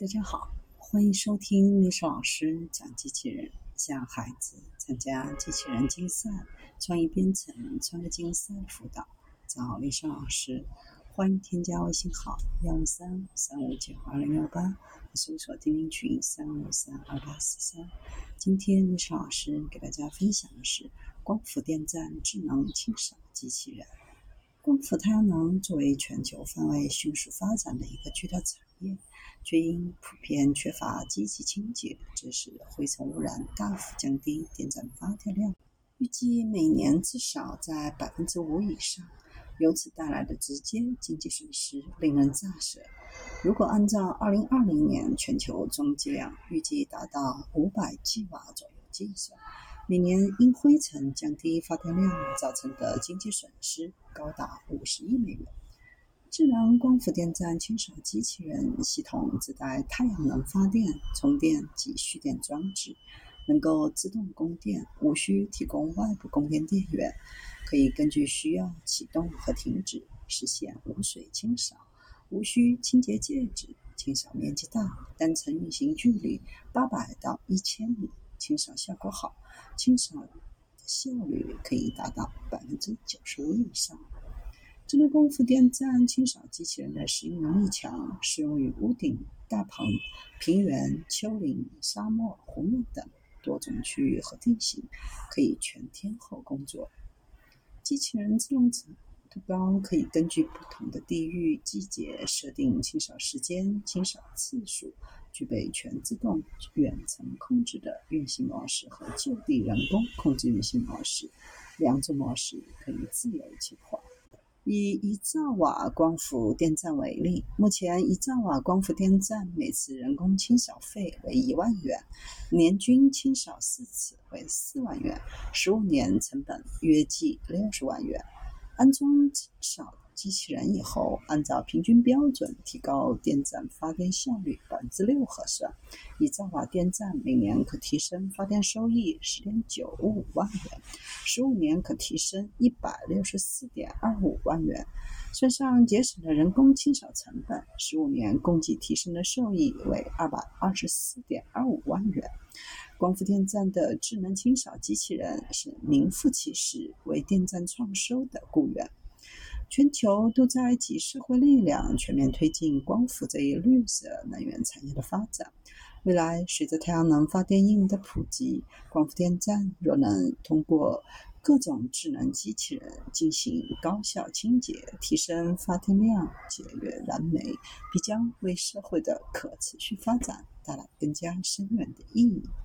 大家好，欢迎收听历史老师讲机器人，向孩子参加机器人竞赛、创意编程、创客竞赛辅导，找历史老师。欢迎添加微信号幺五三三五九二零幺八，搜索钉钉群三五三二八四三。今天历史老师给大家分享的是光伏电站智能清扫机器人。光伏太阳能作为全球范围迅速发展的一个巨大产业。却因普遍缺乏积极清洁，致使灰尘污染大幅降低电站发电量，预计每年至少在百分之五以上。由此带来的直接经济损失令人咋舌。如果按照二零二零年全球总计量预计达到五百 g 瓦左右计算，每年因灰尘降低发电量造成的经济损失高达五十亿美元。智能光伏电站清扫机器人系统自带太阳能发电、充电及蓄电装置，能够自动供电，无需提供外部供电电源，可以根据需要启动和停止，实现无水清扫，无需清洁介质，清扫面积大，单程运行距离八百到一千米，清扫效果好，清扫效率可以达到百分之九十五以上。智能光伏电站清扫机器人的适应能力强，适用于屋顶、大棚、平原、丘陵、沙漠、湖面等多种区域和地形，可以全天候工作。机器人自动图标可以根据不同的地域、季节设定清扫时间、清扫次数，具备全自动、远程控制的运行模式和就地人工控制运行模式，两种模式可以自由切换。以一兆瓦光伏电站为例，目前一兆瓦光伏电站每次人工清扫费为一万元，年均清扫四次为四万元，十五年成本约计六十万元。安装清扫。机器人以后，按照平均标准提高电站发电效率百分之六核算，一兆瓦电站每年可提升发电收益十点九五万元，十五年可提升一百六十四点二五万元。算上节省的人工清扫成本，十五年共计提升的收益为二百二十四点二五万元。光伏电站的智能清扫机器人是名副其实为电站创收的雇员。全球都在集社会力量，全面推进光伏这一绿色能源产业的发展。未来，随着太阳能发电应用的普及，光伏电站若能通过各种智能机器人进行高效清洁，提升发电量，节约燃煤，必将为社会的可持续发展带来更加深远的意义。